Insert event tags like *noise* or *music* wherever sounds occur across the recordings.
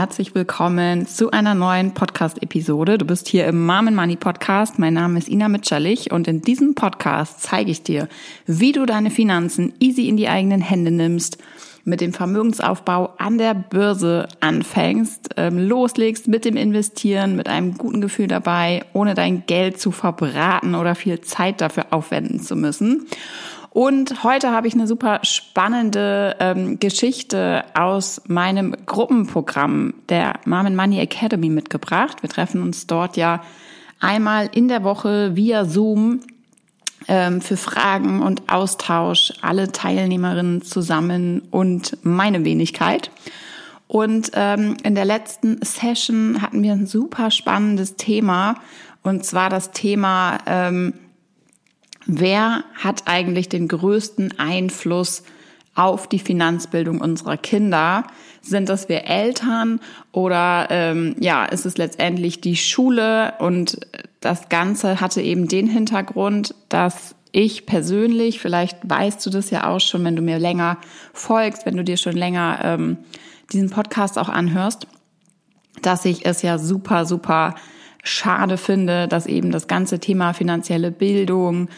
Herzlich willkommen zu einer neuen Podcast-Episode. Du bist hier im Mom Money Podcast. Mein Name ist Ina Mitscherlich und in diesem Podcast zeige ich dir, wie du deine Finanzen easy in die eigenen Hände nimmst, mit dem Vermögensaufbau an der Börse anfängst, ähm, loslegst mit dem Investieren, mit einem guten Gefühl dabei, ohne dein Geld zu verbraten oder viel Zeit dafür aufwenden zu müssen. Und heute habe ich eine super spannende ähm, Geschichte aus meinem Gruppenprogramm der Mom Money Academy mitgebracht. Wir treffen uns dort ja einmal in der Woche via Zoom ähm, für Fragen und Austausch, alle Teilnehmerinnen zusammen und meine Wenigkeit. Und ähm, in der letzten Session hatten wir ein super spannendes Thema, und zwar das Thema ähm, wer hat eigentlich den größten Einfluss auf die Finanzbildung unserer Kinder? Sind das wir Eltern oder ähm, ja, ist es letztendlich die Schule? Und das Ganze hatte eben den Hintergrund, dass ich persönlich, vielleicht weißt du das ja auch schon, wenn du mir länger folgst, wenn du dir schon länger ähm, diesen Podcast auch anhörst, dass ich es ja super, super schade finde, dass eben das ganze Thema finanzielle Bildung,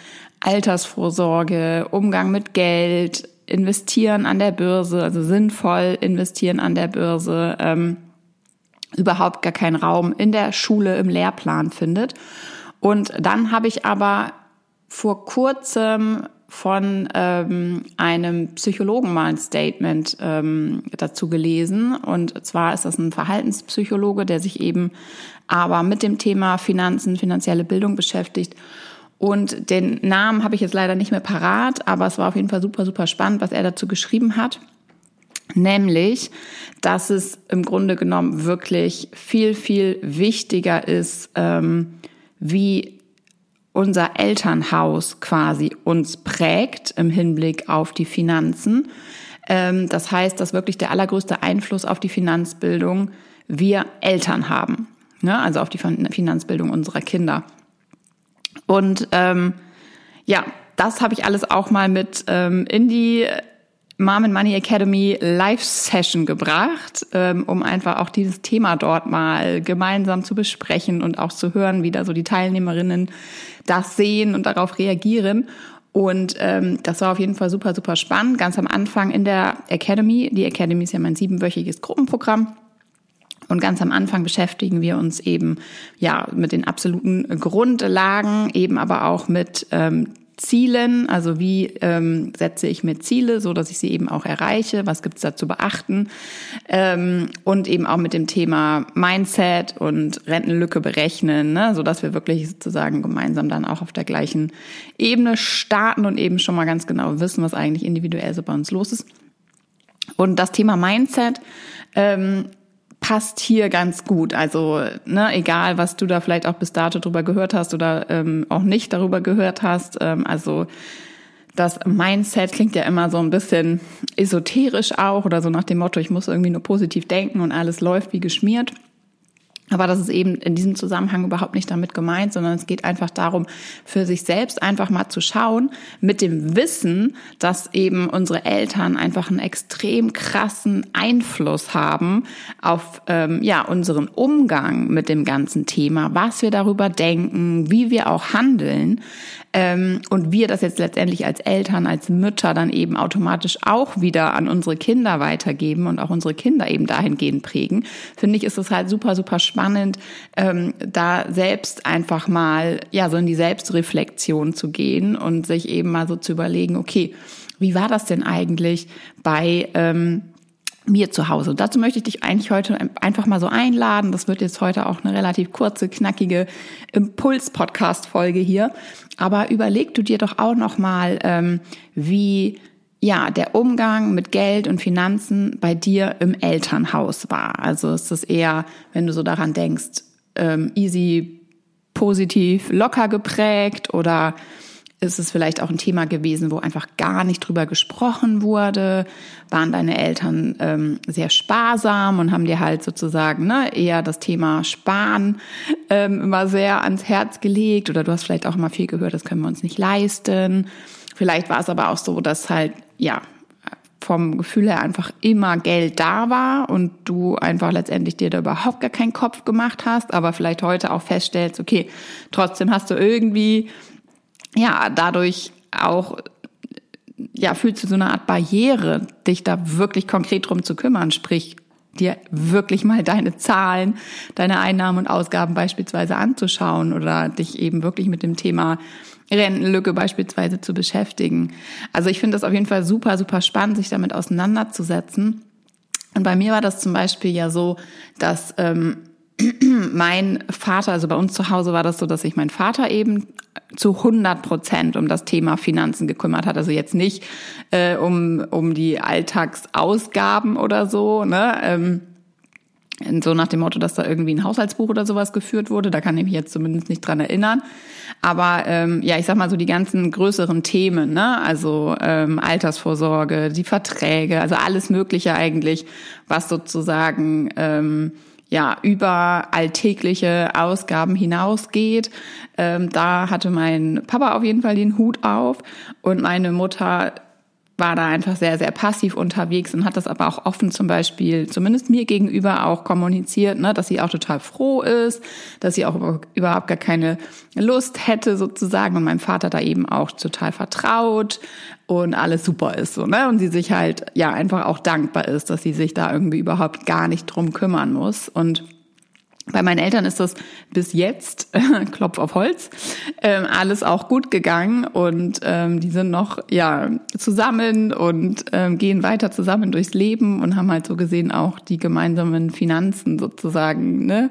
Altersvorsorge, Umgang mit Geld, investieren an der Börse, also sinnvoll investieren an der Börse, ähm, überhaupt gar keinen Raum in der Schule im Lehrplan findet. Und dann habe ich aber vor kurzem von ähm, einem Psychologen mal ein Statement ähm, dazu gelesen. Und zwar ist das ein Verhaltenspsychologe, der sich eben aber mit dem Thema Finanzen, finanzielle Bildung beschäftigt. Und den Namen habe ich jetzt leider nicht mehr parat, aber es war auf jeden Fall super, super spannend, was er dazu geschrieben hat. Nämlich, dass es im Grunde genommen wirklich viel, viel wichtiger ist, ähm, wie unser Elternhaus quasi uns prägt im Hinblick auf die Finanzen. Ähm, das heißt, dass wirklich der allergrößte Einfluss auf die Finanzbildung wir Eltern haben ne? also auf die Finanzbildung unserer Kinder. Und ähm, ja, das habe ich alles auch mal mit ähm, in die Mom and Money Academy Live Session gebracht, ähm, um einfach auch dieses Thema dort mal gemeinsam zu besprechen und auch zu hören, wie da so die Teilnehmerinnen das sehen und darauf reagieren. Und ähm, das war auf jeden Fall super, super spannend. Ganz am Anfang in der Academy. Die Academy ist ja mein siebenwöchiges Gruppenprogramm. Und ganz am Anfang beschäftigen wir uns eben ja mit den absoluten Grundlagen, eben aber auch mit ähm, Zielen, also wie ähm, setze ich mir Ziele, so dass ich sie eben auch erreiche, was gibt's da zu beachten? Ähm, und eben auch mit dem Thema Mindset und Rentenlücke berechnen, ne, so dass wir wirklich sozusagen gemeinsam dann auch auf der gleichen Ebene starten und eben schon mal ganz genau wissen, was eigentlich individuell so bei uns los ist. Und das Thema Mindset ähm, passt hier ganz gut. Also, ne, egal, was du da vielleicht auch bis dato drüber gehört hast oder ähm, auch nicht darüber gehört hast. Ähm, also das Mindset klingt ja immer so ein bisschen esoterisch auch oder so nach dem Motto, ich muss irgendwie nur positiv denken und alles läuft wie geschmiert. Aber das ist eben in diesem Zusammenhang überhaupt nicht damit gemeint, sondern es geht einfach darum, für sich selbst einfach mal zu schauen, mit dem Wissen, dass eben unsere Eltern einfach einen extrem krassen Einfluss haben auf ähm, ja unseren Umgang mit dem ganzen Thema, was wir darüber denken, wie wir auch handeln. Ähm, und wir das jetzt letztendlich als Eltern, als Mütter dann eben automatisch auch wieder an unsere Kinder weitergeben und auch unsere Kinder eben dahingehend prägen, finde ich, ist es halt super, super spannend, ähm, da selbst einfach mal, ja, so in die Selbstreflexion zu gehen und sich eben mal so zu überlegen, okay, wie war das denn eigentlich bei, ähm, mir zu Hause. Und dazu möchte ich dich eigentlich heute einfach mal so einladen. Das wird jetzt heute auch eine relativ kurze, knackige Impuls-Podcast-Folge hier. Aber überleg du dir doch auch noch mal, ähm, wie ja der Umgang mit Geld und Finanzen bei dir im Elternhaus war. Also ist das eher, wenn du so daran denkst, ähm, easy, positiv, locker geprägt oder ist es vielleicht auch ein Thema gewesen, wo einfach gar nicht drüber gesprochen wurde? Waren deine Eltern ähm, sehr sparsam und haben dir halt sozusagen ne, eher das Thema Sparen ähm, immer sehr ans Herz gelegt? Oder du hast vielleicht auch immer viel gehört, das können wir uns nicht leisten. Vielleicht war es aber auch so, dass halt, ja, vom Gefühl her einfach immer Geld da war und du einfach letztendlich dir da überhaupt gar keinen Kopf gemacht hast, aber vielleicht heute auch feststellst, okay, trotzdem hast du irgendwie, ja, dadurch auch, ja, fühlst du so eine Art Barriere, dich da wirklich konkret drum zu kümmern, sprich, dir wirklich mal deine Zahlen, deine Einnahmen und Ausgaben beispielsweise anzuschauen oder dich eben wirklich mit dem Thema Rentenlücke beispielsweise zu beschäftigen. Also ich finde das auf jeden Fall super, super spannend, sich damit auseinanderzusetzen. Und bei mir war das zum Beispiel ja so, dass ähm, *clears throat* mein Vater, also bei uns zu Hause war das so, dass sich mein Vater eben zu 100 Prozent um das Thema Finanzen gekümmert hat. Also jetzt nicht äh, um, um die Alltagsausgaben oder so, ne? Ähm, so nach dem Motto, dass da irgendwie ein Haushaltsbuch oder sowas geführt wurde. Da kann ich mich jetzt zumindest nicht dran erinnern. Aber ähm, ja, ich sag mal so die ganzen größeren Themen, ne? Also ähm, Altersvorsorge, die Verträge, also alles Mögliche eigentlich, was sozusagen ähm, ja über alltägliche Ausgaben hinausgeht. Ähm, da hatte mein Papa auf jeden Fall den Hut auf und meine Mutter war da einfach sehr, sehr passiv unterwegs und hat das aber auch offen zum Beispiel, zumindest mir gegenüber auch kommuniziert, ne, dass sie auch total froh ist, dass sie auch überhaupt gar keine Lust hätte sozusagen und meinem Vater da eben auch total vertraut und alles super ist so, ne, und sie sich halt ja einfach auch dankbar ist, dass sie sich da irgendwie überhaupt gar nicht drum kümmern muss und bei meinen Eltern ist das bis jetzt, *laughs* Klopf auf Holz, ähm, alles auch gut gegangen und ähm, die sind noch ja zusammen und ähm, gehen weiter zusammen durchs Leben und haben halt so gesehen auch die gemeinsamen Finanzen sozusagen ne,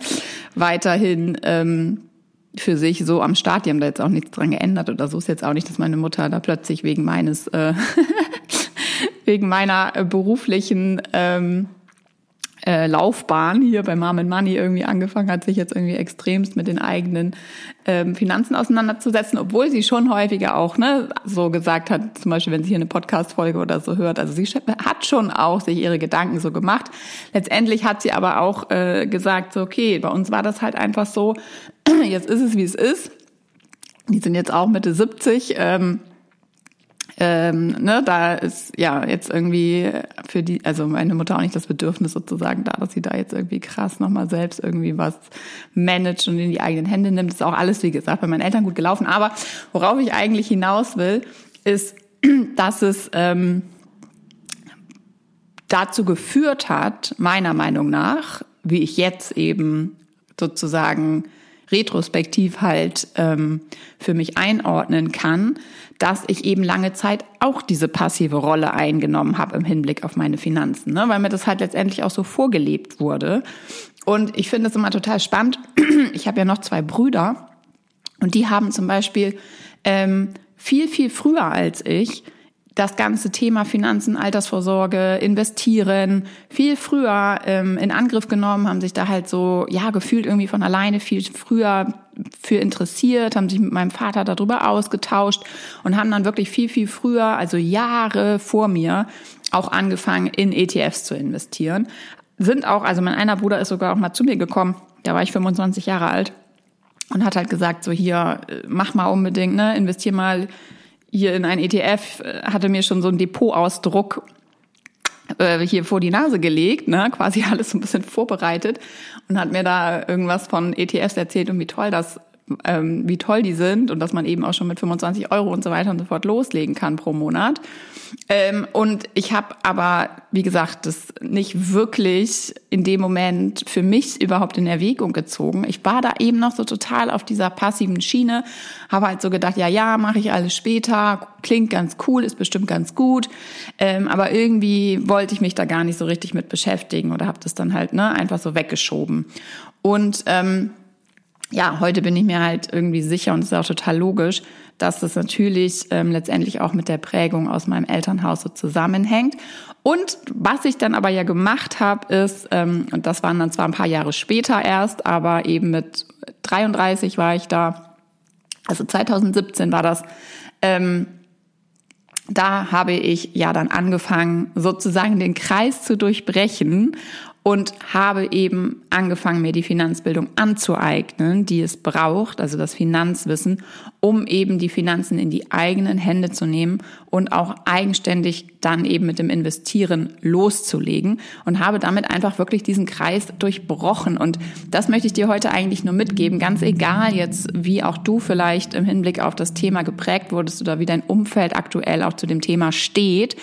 weiterhin ähm, für sich so am Start. Die haben da jetzt auch nichts dran geändert oder so ist jetzt auch nicht, dass meine Mutter da plötzlich wegen meines äh, *laughs* wegen meiner beruflichen ähm, äh, Laufbahn hier bei Mom and Money irgendwie angefangen hat, sich jetzt irgendwie extremst mit den eigenen ähm, Finanzen auseinanderzusetzen, obwohl sie schon häufiger auch ne, so gesagt hat, zum Beispiel, wenn sie hier eine Podcast-Folge oder so hört, also sie hat schon auch sich ihre Gedanken so gemacht. Letztendlich hat sie aber auch äh, gesagt, so okay, bei uns war das halt einfach so, *clears throat* jetzt ist es, wie es ist. Die sind jetzt auch Mitte 70. Ähm, ähm, ne, da ist ja jetzt irgendwie für die, also meine Mutter auch nicht das Bedürfnis sozusagen da, dass sie da jetzt irgendwie krass nochmal selbst irgendwie was managt und in die eigenen Hände nimmt. Das ist auch alles, wie gesagt, bei meinen Eltern gut gelaufen. Aber worauf ich eigentlich hinaus will, ist, *clears throat* dass es ähm, dazu geführt hat, meiner Meinung nach, wie ich jetzt eben sozusagen retrospektiv halt ähm, für mich einordnen kann, dass ich eben lange Zeit auch diese passive Rolle eingenommen habe im Hinblick auf meine Finanzen, ne? weil mir das halt letztendlich auch so vorgelebt wurde. Und ich finde es immer total spannend. *clears throat* Ich habe ja noch zwei Brüder und die haben zum Beispiel ähm, viel, viel früher als ich das ganze Thema Finanzen, Altersvorsorge, Investieren viel früher ähm, in Angriff genommen, haben sich da halt so, ja, gefühlt irgendwie von alleine viel früher für interessiert, haben sich mit meinem Vater darüber ausgetauscht und haben dann wirklich viel, viel früher, also Jahre vor mir, auch angefangen, in ETFs zu investieren. Sind auch, also mein einer Bruder ist sogar auch mal zu mir gekommen, da war ich 25 Jahre alt und hat halt gesagt, so hier, äh, mach mal unbedingt, ne, investier mal hier in ein ETF, äh, hatte mir schon so einen Depotausdruck äh, hier vor die Nase gelegt, ne, quasi *laughs* alles so ein bisschen vorbereitet und hat mir da irgendwas von ETFs erzählt und wie toll das ähm, wie toll die sind und dass man eben auch schon mit 25 Euro und so weiter und so fort loslegen kann pro Monat. Ähm, und ich habe aber, wie gesagt, das nicht wirklich in dem Moment für mich überhaupt in Erwägung gezogen. Ich war da eben noch so total auf dieser passiven Schiene, habe halt so gedacht, ja, ja, mache ich alles später, klingt ganz cool, ist bestimmt ganz gut, ähm, aber irgendwie wollte ich mich da gar nicht so richtig mit beschäftigen oder habe das dann halt ne, einfach so weggeschoben. Und ähm, ja, heute bin ich mir halt irgendwie sicher und es ist auch total logisch, dass das natürlich ähm, letztendlich auch mit der Prägung aus meinem Elternhaus so zusammenhängt. Und was ich dann aber ja gemacht habe, ist, ähm, und das waren dann zwar ein paar Jahre später erst, aber eben mit 33 war ich da, also 2017 war das, ähm, da habe ich ja dann angefangen, sozusagen den Kreis zu durchbrechen und habe eben angefangen, mir die Finanzbildung anzueignen, die es braucht, also das Finanzwissen, um eben die Finanzen in die eigenen Hände zu nehmen und auch eigenständig dann eben mit dem Investieren loszulegen und habe damit einfach wirklich diesen Kreis durchbrochen. Und das möchte ich dir heute eigentlich nur mitgeben, ganz egal jetzt, wie auch du vielleicht im Hinblick auf das Thema geprägt wurdest oder wie dein Umfeld aktuell auch zu dem Thema steht.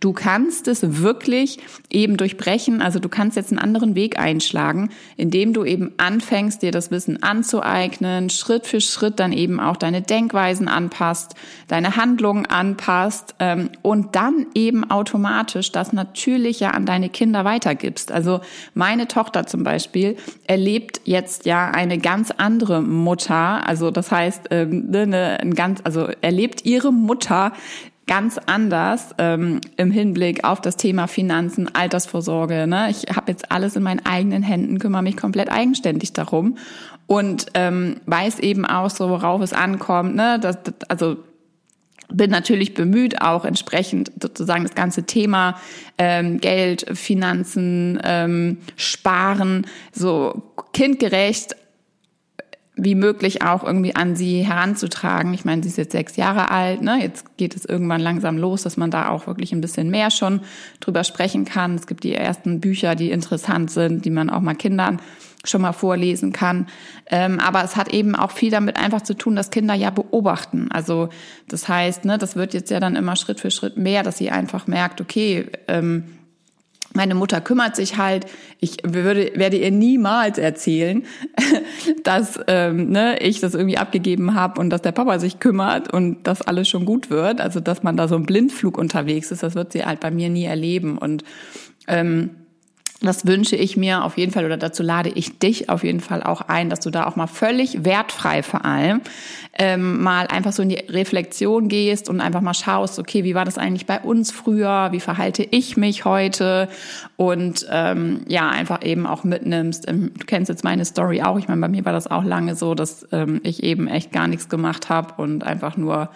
Du kannst es wirklich eben durchbrechen. Also du kannst jetzt einen anderen Weg einschlagen, indem du eben anfängst, dir das Wissen anzueignen, Schritt für Schritt dann eben auch deine Denkweisen anpasst, deine Handlungen anpasst ähm, und dann eben automatisch das natürlich ja an deine Kinder weitergibst. Also meine Tochter zum Beispiel erlebt jetzt ja eine ganz andere Mutter. Also das heißt, ähm, ne, ne, ein ganz, also erlebt ihre Mutter ganz anders ähm, im Hinblick auf das Thema Finanzen, Altersvorsorge. Ne? Ich habe jetzt alles in meinen eigenen Händen, kümmere mich komplett eigenständig darum und ähm, weiß eben auch so, worauf es ankommt. Ne? Das, das, also bin natürlich bemüht, auch entsprechend sozusagen das ganze Thema ähm, Geld, Finanzen, ähm, Sparen so kindgerecht wie möglich auch irgendwie an sie heranzutragen. Ich meine, sie ist jetzt sechs Jahre alt, ne? Jetzt geht es irgendwann langsam los, dass man da auch wirklich ein bisschen mehr schon drüber sprechen kann. Es gibt die ersten Bücher, die interessant sind, die man auch mal Kindern schon mal vorlesen kann. Ähm, aber es hat eben auch viel damit einfach zu tun, dass Kinder ja beobachten. Also das heißt, ne, das wird jetzt ja dann immer Schritt für Schritt mehr, dass sie einfach merkt, okay, ähm, meine Mutter kümmert sich halt. Ich würde, werde ihr niemals erzählen, *laughs* dass ähm, ne, ich das irgendwie abgegeben habe und dass der Papa sich kümmert und dass alles schon gut wird. Also dass man da so im Blindflug unterwegs ist, das wird sie halt bei mir nie erleben. Und ähm, das wünsche ich mir auf jeden Fall oder dazu lade ich dich auf jeden Fall auch ein, dass du da auch mal völlig wertfrei vor allem ähm, mal einfach so in die Reflexion gehst und einfach mal schaust, okay, wie war das eigentlich bei uns früher, wie verhalte ich mich heute? Und ähm, ja, einfach eben auch mitnimmst. Ähm, du kennst jetzt meine Story auch, ich meine, bei mir war das auch lange so, dass ähm, ich eben echt gar nichts gemacht habe und einfach nur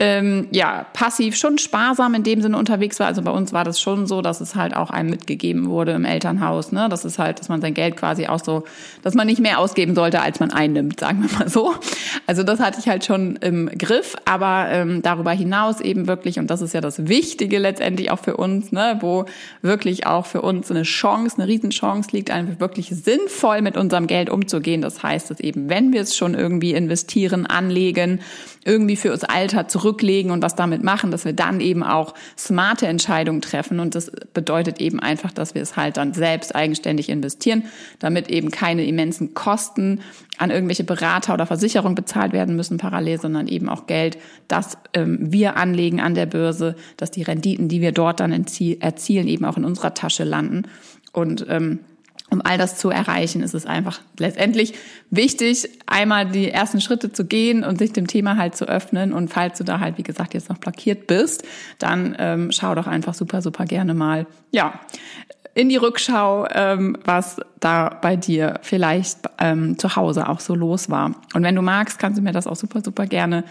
ähm, ja, passiv schon sparsam in dem Sinne unterwegs war. Also bei uns war das schon so, dass es halt auch einem mitgegeben wurde im Elternhaus, ne? Das ist halt, dass man sein Geld quasi auch so, dass man nicht mehr ausgeben sollte, als man einnimmt, sagen wir mal so. Also das hatte ich halt schon im Griff, aber ähm, darüber hinaus eben wirklich, und das ist ja das Wichtige letztendlich auch für uns, ne, wo wirklich auch für uns eine Chance, eine Riesenchance liegt, einfach wirklich sinnvoll mit unserem Geld umzugehen. Das heißt, dass eben, wenn wir es schon irgendwie investieren, anlegen, irgendwie für uns Alter zurücklegen und was damit machen, dass wir dann eben auch smarte Entscheidungen treffen. Und das bedeutet eben einfach, dass wir es halt dann selbst eigenständig investieren, damit eben keine immensen Kosten an irgendwelche Berater oder Versicherung bezahlt werden müssen parallel, sondern eben auch Geld, das ähm, wir anlegen an der Börse, dass die Renditen, die wir dort dann erzielen, eben auch in unserer Tasche landen. Und ähm, um all das zu erreichen, ist es einfach letztendlich wichtig, einmal die ersten Schritte zu gehen und sich dem Thema halt zu öffnen. Und falls du da halt, wie gesagt, jetzt noch blockiert bist, dann ähm, schau doch einfach super, super gerne mal, ja, in die Rückschau, ähm, was da bei dir vielleicht ähm, zu Hause auch so los war. Und wenn du magst, kannst du mir das auch super, super gerne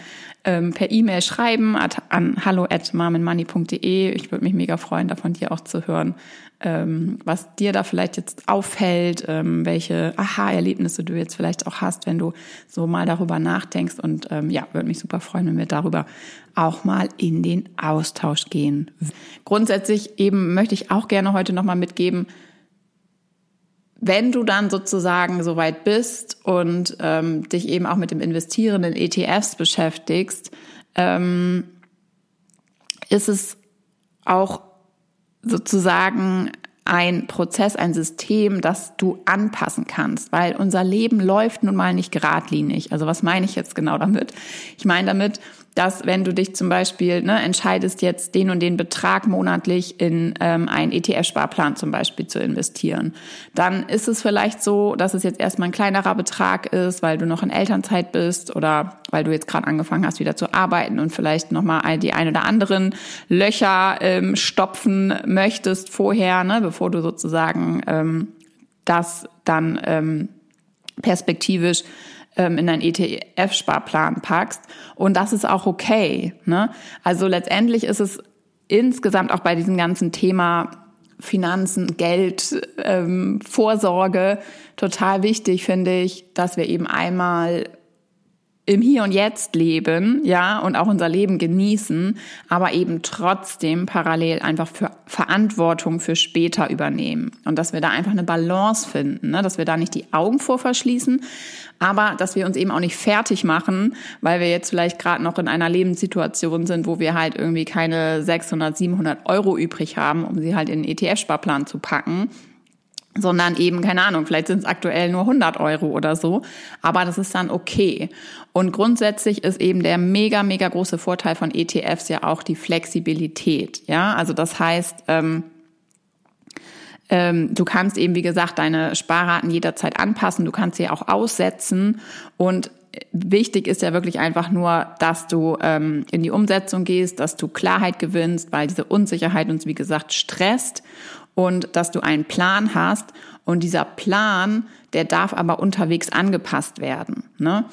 ähm, per E-Mail schreiben an hallo at. Ich würde mich mega freuen, da von dir auch zu hören, ähm, was dir da vielleicht jetzt auffällt, ähm, welche Aha-Erlebnisse du jetzt vielleicht auch hast, wenn du so mal darüber nachdenkst. Und ähm, ja, würde mich super freuen, wenn wir darüber auch mal in den Austausch gehen. Grundsätzlich eben möchte ich auch gerne heute nochmal mitgeben, wenn du dann sozusagen so weit bist und ähm, dich eben auch mit dem Investieren in ETFs beschäftigst, ähm, ist es auch sozusagen ein Prozess, ein System, das du anpassen kannst, weil unser Leben läuft nun mal nicht geradlinig. Also was meine ich jetzt genau damit? Ich meine damit, dass wenn du dich zum Beispiel ne, entscheidest, jetzt den und den Betrag monatlich in ähm, einen ETF-Sparplan zum Beispiel zu investieren, dann ist es vielleicht so, dass es jetzt erstmal ein kleinerer Betrag ist, weil du noch in Elternzeit bist oder weil du jetzt gerade angefangen hast, wieder zu arbeiten und vielleicht nochmal die ein oder anderen Löcher ähm, stopfen möchtest vorher, ne, bevor du sozusagen ähm, das dann ähm, perspektivisch in einen ETF-Sparplan packst. Und das ist auch okay. Ne? Also letztendlich ist es insgesamt auch bei diesem ganzen Thema Finanzen, Geld, ähm, Vorsorge total wichtig, finde ich, dass wir eben einmal im Hier und Jetzt leben, ja, und auch unser Leben genießen, aber eben trotzdem parallel einfach für Verantwortung für später übernehmen. Und dass wir da einfach eine Balance finden, ne? dass wir da nicht die Augen vor verschließen, aber dass wir uns eben auch nicht fertig machen, weil wir jetzt vielleicht gerade noch in einer Lebenssituation sind, wo wir halt irgendwie keine 600, 700 Euro übrig haben, um sie halt in den ETF-Sparplan zu packen sondern eben, keine Ahnung, vielleicht sind es aktuell nur 100 Euro oder so, aber das ist dann okay. Und grundsätzlich ist eben der mega, mega große Vorteil von ETFs ja auch die Flexibilität. Ja, also das heißt, ähm, ähm, du kannst eben, wie gesagt, deine Sparraten jederzeit anpassen, du kannst sie auch aussetzen und wichtig ist ja wirklich einfach nur, dass du ähm, in die Umsetzung gehst, dass du Klarheit gewinnst, weil diese Unsicherheit uns, wie gesagt, stresst und dass du einen Plan hast und dieser Plan, der darf aber unterwegs angepasst werden. Ne?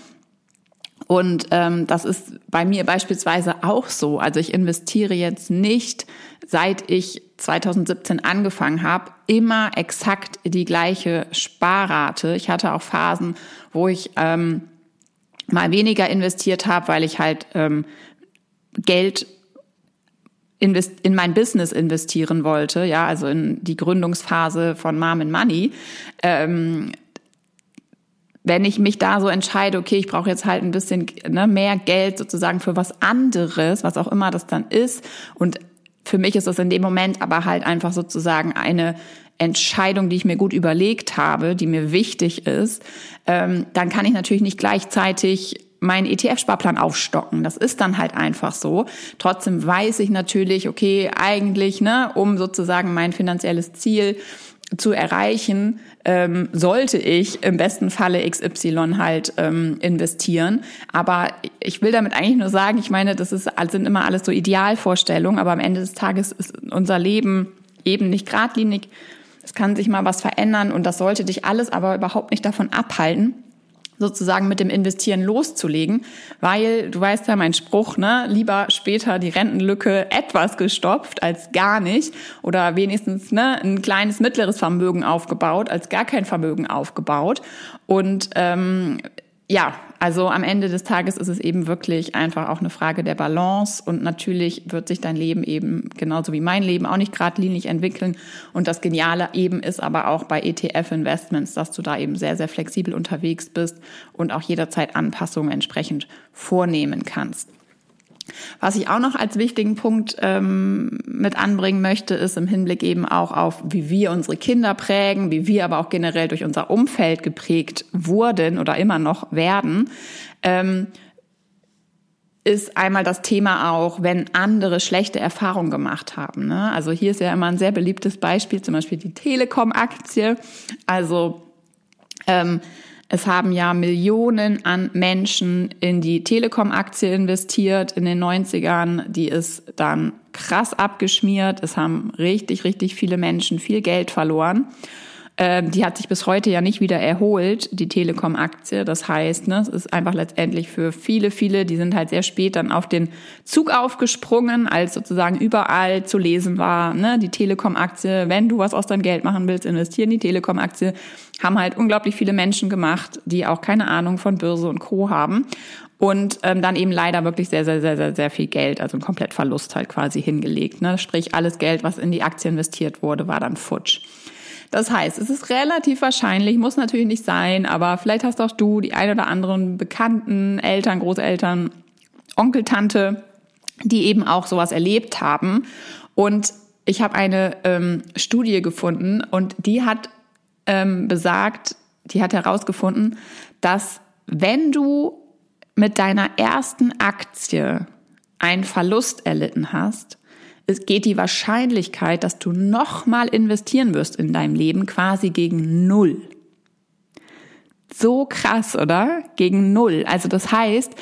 Und ähm, das ist bei mir beispielsweise auch so. Also ich investiere jetzt nicht, seit ich 2017 angefangen habe, immer exakt die gleiche Sparrate. Ich hatte auch Phasen, wo ich ähm, mal weniger investiert habe, weil ich halt ähm, Geld in mein Business investieren wollte, ja, also in die Gründungsphase von Mom and Money, ähm, wenn ich mich da so entscheide, okay, ich brauche jetzt halt ein bisschen ne, mehr Geld sozusagen für was anderes, was auch immer das dann ist, und für mich ist das in dem Moment aber halt einfach sozusagen eine Entscheidung, die ich mir gut überlegt habe, die mir wichtig ist, ähm, dann kann ich natürlich nicht gleichzeitig meinen ETF-Sparplan aufstocken. Das ist dann halt einfach so. Trotzdem weiß ich natürlich, okay, eigentlich, ne, um sozusagen mein finanzielles Ziel zu erreichen, ähm, sollte ich im besten Falle XY halt ähm, investieren. Aber ich will damit eigentlich nur sagen, ich meine, das ist, sind immer alles so Idealvorstellungen, aber am Ende des Tages ist unser Leben eben nicht geradlinig. Es kann sich mal was verändern und das sollte dich alles aber überhaupt nicht davon abhalten, sozusagen mit dem Investieren loszulegen, weil du weißt ja mein Spruch, ne, lieber später die Rentenlücke etwas gestopft als gar nicht oder wenigstens ne, ein kleines mittleres Vermögen aufgebaut als gar kein Vermögen aufgebaut. Und ähm, ja, also am Ende des Tages ist es eben wirklich einfach auch eine Frage der Balance und natürlich wird sich dein Leben eben genauso wie mein Leben auch nicht geradlinig entwickeln und das Geniale eben ist aber auch bei ETF-Investments, dass du da eben sehr, sehr flexibel unterwegs bist und auch jederzeit Anpassungen entsprechend vornehmen kannst. Was ich auch noch als wichtigen Punkt ähm, mit anbringen möchte, ist im Hinblick eben auch auf, wie wir unsere Kinder prägen, wie wir aber auch generell durch unser Umfeld geprägt wurden oder immer noch werden, ähm, ist einmal das Thema auch, wenn andere schlechte Erfahrungen gemacht haben. Ne? Also hier ist ja immer ein sehr beliebtes Beispiel, zum Beispiel die Telekom-Aktie. Also ähm, es haben ja Millionen an Menschen in die Telekom-Aktie investiert in den 90ern. Die ist dann krass abgeschmiert. Es haben richtig, richtig viele Menschen viel Geld verloren. Ähm, die hat sich bis heute ja nicht wieder erholt, die Telekom-Aktie. Das heißt, ne, es ist einfach letztendlich für viele, viele, die sind halt sehr spät dann auf den Zug aufgesprungen, als sozusagen überall zu lesen war, ne, die Telekom-Aktie, wenn du was aus deinem Geld machen willst, investieren die Telekom-Aktie, haben halt unglaublich viele Menschen gemacht, die auch keine Ahnung von Börse und Co. haben und ähm, dann eben leider wirklich sehr, sehr, sehr, sehr, sehr viel Geld, also ein komplett Verlust halt quasi hingelegt. Ne? Sprich, alles Geld, was in die Aktie investiert wurde, war dann futsch. Das heißt, es ist relativ wahrscheinlich, muss natürlich nicht sein, aber vielleicht hast auch du die ein oder anderen Bekannten, Eltern, Großeltern, Onkel, Tante, die eben auch sowas erlebt haben. Und ich habe eine ähm, Studie gefunden und die hat ähm, besagt, die hat herausgefunden, dass wenn du mit deiner ersten Aktie einen Verlust erlitten hast, es geht die Wahrscheinlichkeit, dass du nochmal investieren wirst in deinem Leben quasi gegen Null. So krass, oder? Gegen Null. Also das heißt,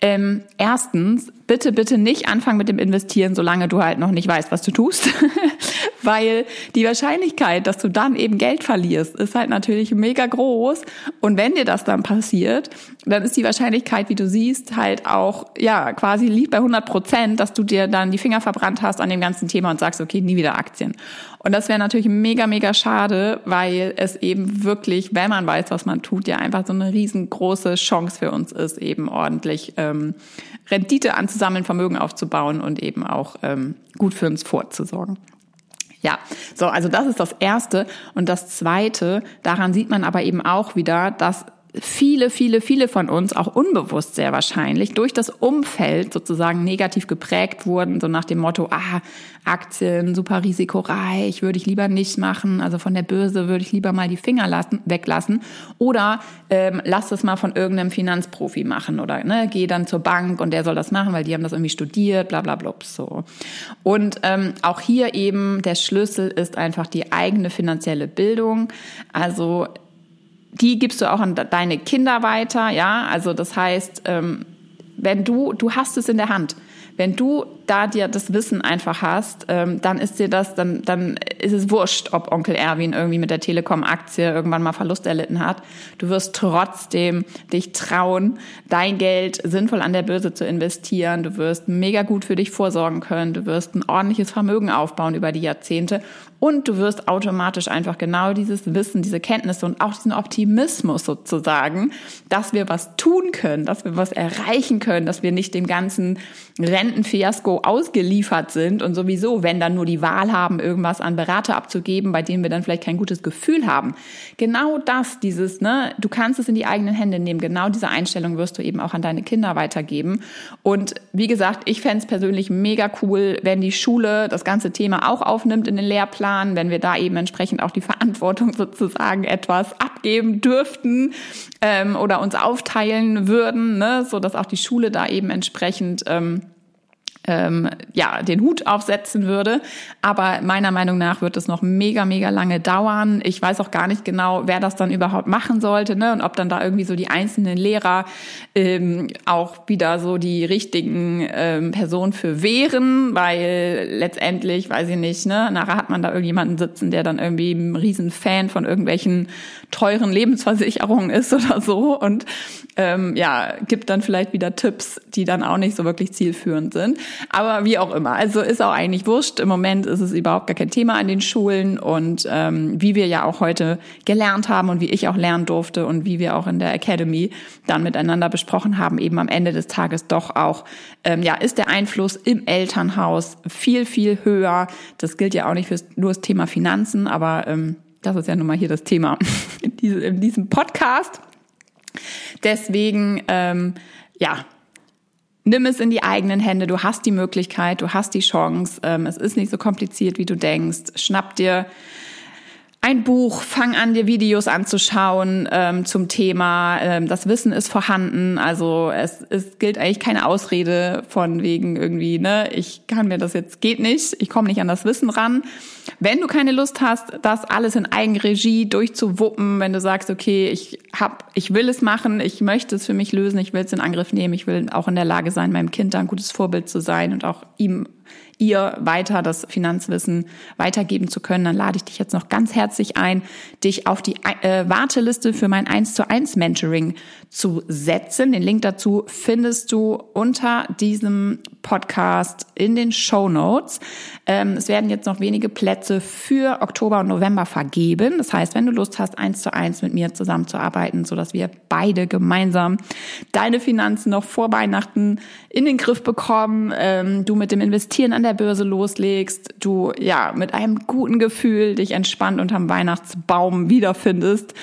ähm, erstens, bitte, bitte nicht anfangen mit dem Investieren, solange du halt noch nicht weißt, was du tust. *laughs* Weil die Wahrscheinlichkeit, dass du dann eben Geld verlierst, ist halt natürlich mega groß. Und wenn dir das dann passiert, dann ist die Wahrscheinlichkeit, wie du siehst, halt auch, ja, quasi liegt bei 100 Prozent, dass du dir dann die Finger verbrannt hast an dem ganzen Thema und sagst, okay, nie wieder Aktien. Und das wäre natürlich mega, mega schade, weil es eben wirklich, wenn man weiß, was man tut, ja einfach so eine riesengroße Chance für uns ist, eben ordentlich ähm, Rendite anzusammeln, Vermögen aufzubauen und eben auch ähm, gut für uns vorzusorgen. Ja, so, also das ist das Erste. Und das Zweite, daran sieht man aber eben auch wieder, dass viele, viele, viele von uns, auch unbewusst sehr wahrscheinlich, durch das Umfeld sozusagen negativ geprägt wurden, so nach dem Motto, ah, Aktien, super risikoreich, würde ich lieber nicht machen, also von der Börse würde ich lieber mal die Finger lassen, weglassen oder ähm, lass das mal von irgendeinem Finanzprofi machen oder ne, geh dann zur Bank und der soll das machen, weil die haben das irgendwie studiert, bla bla bla, so. Und ähm, auch hier eben der Schlüssel ist einfach die eigene finanzielle Bildung, also die gibst du auch an deine Kinder weiter, ja. Also das heißt, ähm, wenn du, du hast es in der Hand. Wenn du da dir das Wissen einfach hast, ähm, dann ist dir das, dann, dann ist es wurscht, ob Onkel Erwin irgendwie mit der Telekom-Aktie irgendwann mal Verlust erlitten hat. Du wirst trotzdem dich trauen, dein Geld sinnvoll an der Börse zu investieren. Du wirst mega gut für dich vorsorgen können. Du wirst ein ordentliches Vermögen aufbauen über die Jahrzehnte. Und du wirst automatisch einfach genau dieses Wissen, diese Kenntnisse und auch diesen Optimismus sozusagen, dass wir was tun können, dass wir was erreichen können, dass wir nicht dem ganzen Rentenfiasko ausgeliefert sind und sowieso, wenn dann nur die Wahl haben, irgendwas an Berater abzugeben, bei denen wir dann vielleicht kein gutes Gefühl haben. Genau das, dieses, ne, du kannst es in die eigenen Hände nehmen. Genau diese Einstellung wirst du eben auch an deine Kinder weitergeben. Und wie gesagt, ich fände es persönlich mega cool, wenn die Schule das ganze Thema auch aufnimmt in den Lehrplan, wenn wir da eben entsprechend auch die Verantwortung *laughs* sozusagen etwas abgeben dürften ähm, oder uns aufteilen würden, ne, so dass auch die Schule da eben entsprechend ähm, ähm, ja, den Hut aufsetzen würde. Aber meiner Meinung nach wird es noch mega, mega lange dauern. Ich weiß auch gar nicht genau, wer das dann überhaupt machen sollte, ne? Und ob dann da irgendwie so die einzelnen Lehrer ähm, auch wieder so die richtigen ähm, Personen für wären, weil letztendlich, weiß ich nicht, ne, nachher hat man da irgendjemanden sitzen, der dann irgendwie ein Riesenfan von irgendwelchen teuren Lebensversicherungen ist *laughs* oder so und ähm, ja, gibt dann vielleicht wieder Tipps, die dann auch nicht so wirklich zielführend sind. Aber wie auch immer, also ist auch eigentlich wurscht. Im Moment ist es überhaupt gar kein Thema an den Schulen und ähm, wie wir ja auch heute gelernt haben und wie ich auch lernen durfte und wie wir auch in der Academy dann miteinander besprochen haben, eben am Ende des Tages doch auch, ähm, ja, ist der Einfluss im Elternhaus viel, viel höher. Das gilt ja auch nicht für nur das Thema Finanzen, aber ähm, das ist ja nun mal hier das Thema *laughs* in diesem Podcast. Deswegen, ähm, ja, nimm es in die eigenen Hände. Du hast die Möglichkeit, du hast die Chance. Ähm, es ist nicht so kompliziert, wie du denkst. Schnapp dir ein Buch, fang an, dir Videos anzuschauen ähm, zum Thema. Ähm, das Wissen ist vorhanden. Also es, es gilt eigentlich keine Ausrede von wegen irgendwie, ne, ich kann mir das jetzt, geht nicht, ich komme nicht an das Wissen ran. Wenn du keine Lust hast, das alles in Eigenregie durchzuwuppen, wenn du sagst, okay, ich hab, ich will es machen, ich möchte es für mich lösen, ich will es in Angriff nehmen, ich will auch in der Lage sein, meinem Kind da ein gutes Vorbild zu sein und auch ihm ihr weiter das Finanzwissen weitergeben zu können, dann lade ich dich jetzt noch ganz herzlich ein, dich auf die äh, Warteliste für mein 1 zu 1 Mentoring zu setzen. Den Link dazu findest du unter diesem Podcast in den Show Notes. Ähm, es werden jetzt noch wenige Plätze für Oktober und November vergeben. Das heißt, wenn du Lust hast, eins zu eins mit mir zusammenzuarbeiten, so dass wir beide gemeinsam deine Finanzen noch vor Weihnachten in den Griff bekommen, ähm, du mit dem Investieren an der Börse loslegst, du ja mit einem guten Gefühl dich entspannt unterm Weihnachtsbaum wiederfindest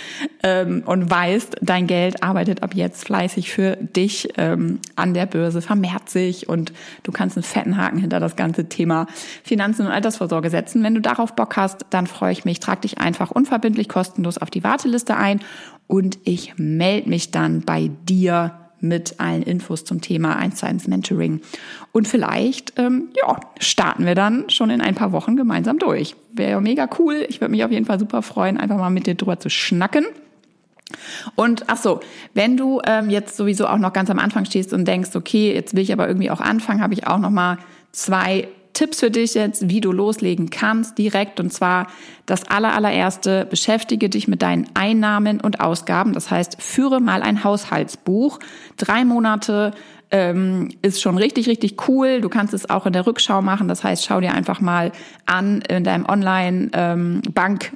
ähm, und weißt, dein Geld arbeitet ab jetzt fleißig für dich ähm, an der Börse, vermehrt sich und du kannst einen fetten Haken hinter das ganze Thema Finanzen und Altersvorsorge setzen. Wenn du darauf Bock hast, dann freue ich mich. Trag dich einfach unverbindlich kostenlos auf die Warteliste ein und ich melde mich dann bei dir mit allen Infos zum Thema 1 zu 1 Mentoring. Und vielleicht, ähm, ja, starten wir dann schon in ein paar Wochen gemeinsam durch. Wäre mega cool. Ich würde mich auf jeden Fall super freuen, einfach mal mit dir drüber zu schnacken. Und ach so, wenn du ähm, jetzt sowieso auch noch ganz am Anfang stehst und denkst, okay, jetzt will ich aber irgendwie auch anfangen, habe ich auch noch mal zwei Tipps für dich jetzt, wie du loslegen kannst direkt. Und zwar das aller, allererste, beschäftige dich mit deinen Einnahmen und Ausgaben. Das heißt, führe mal ein Haushaltsbuch. Drei Monate ähm, ist schon richtig, richtig cool. Du kannst es auch in der Rückschau machen. Das heißt, schau dir einfach mal an in deinem Online-Bank,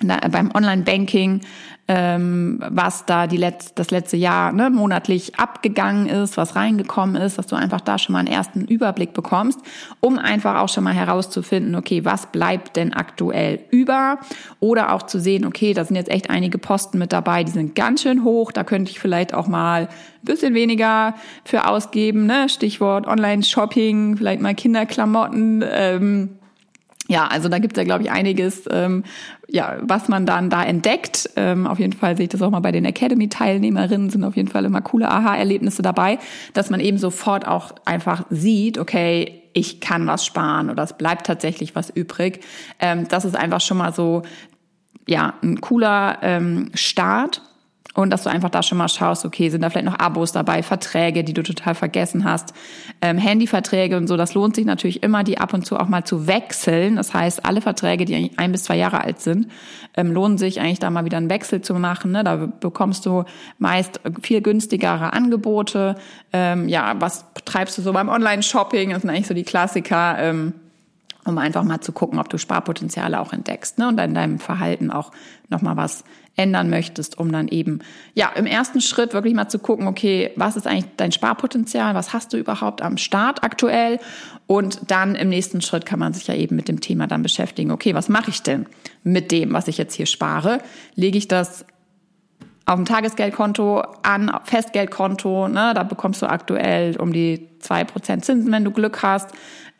ähm, beim Online-Banking, ähm, was da die Letz-, das letzte Jahr ne, monatlich abgegangen ist, was reingekommen ist, dass du einfach da schon mal einen ersten Überblick bekommst, um einfach auch schon mal herauszufinden, okay, was bleibt denn aktuell über? Oder auch zu sehen, okay, da sind jetzt echt einige Posten mit dabei, die sind ganz schön hoch, da könnte ich vielleicht auch mal ein bisschen weniger für ausgeben, ne? Stichwort Online-Shopping, vielleicht mal Kinderklamotten. Ähm, ja, also da gibt es ja, glaube ich, einiges, ähm, ja, was man dann da entdeckt. Ähm, auf jeden Fall sehe ich das auch mal bei den Academy-Teilnehmerinnen, sind auf jeden Fall immer coole Aha-Erlebnisse dabei, dass man eben sofort auch einfach sieht, okay, ich kann was sparen oder es bleibt tatsächlich was übrig. Ähm, das ist einfach schon mal so, ja, ein cooler ähm, Start. Und dass du einfach da schon mal schaust, okay, sind da vielleicht noch Abos dabei, Verträge, die du total vergessen hast, ähm, Handyverträge und so. Das lohnt sich natürlich immer, die ab und zu auch mal zu wechseln. Das heißt, alle Verträge, die ein bis zwei Jahre alt sind, ähm, lohnen sich eigentlich da mal wieder einen Wechsel zu machen. Ne? Da bekommst du meist viel günstigere Angebote. Ähm, ja, was treibst du so beim Online-Shopping? Das sind eigentlich so die Klassiker. Ähm, um einfach mal zu gucken, ob du Sparpotenziale auch entdeckst ne? und in deinem Verhalten auch nochmal was ändern möchtest, um dann eben, ja, im ersten Schritt wirklich mal zu gucken, okay, was ist eigentlich dein Sparpotenzial, was hast du überhaupt am Start aktuell und dann im nächsten Schritt kann man sich ja eben mit dem Thema dann beschäftigen, okay, was mache ich denn mit dem, was ich jetzt hier spare? Lege ich das auf dem Tagesgeldkonto an, Festgeldkonto, ne, da bekommst du aktuell um die zwei Prozent Zinsen, wenn du Glück hast.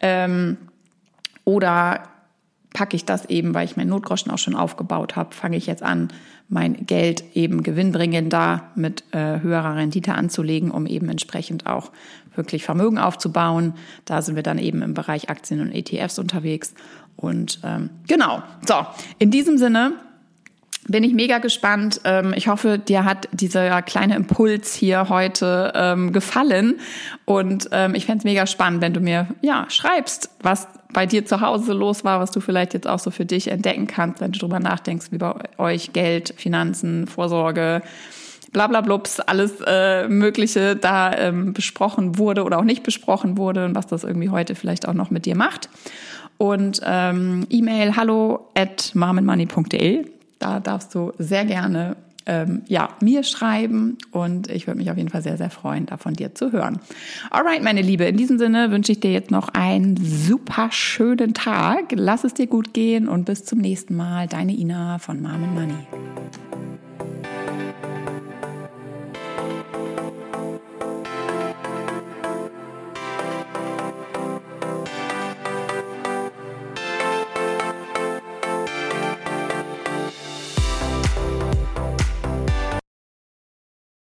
Ähm, oder packe ich das eben, weil ich mein Notgroschen auch schon aufgebaut habe, fange ich jetzt an, mein Geld eben gewinnbringender mit äh, höherer Rendite anzulegen, um eben entsprechend auch wirklich Vermögen aufzubauen. Da sind wir dann eben im Bereich Aktien und ETFs unterwegs. Und ähm, genau, so, in diesem Sinne bin ich mega gespannt. Ähm, ich hoffe, dir hat dieser kleine Impuls hier heute ähm, gefallen. Und ähm, ich fände es mega spannend, wenn du mir ja schreibst, was bei dir zu Hause los war, was du vielleicht jetzt auch so für dich entdecken kannst, wenn du drüber nachdenkst, wie bei euch Geld, Finanzen, Vorsorge, bla bla blups, alles äh, Mögliche da ähm, besprochen wurde oder auch nicht besprochen wurde und was das irgendwie heute vielleicht auch noch mit dir macht. Und ähm, E-Mail hallo at marmenmoney.de da darfst du sehr gerne ähm, ja, mir schreiben und ich würde mich auf jeden Fall sehr, sehr freuen, da von dir zu hören. Alright, meine Liebe, in diesem Sinne wünsche ich dir jetzt noch einen super schönen Tag. Lass es dir gut gehen und bis zum nächsten Mal. Deine Ina von Mom Money.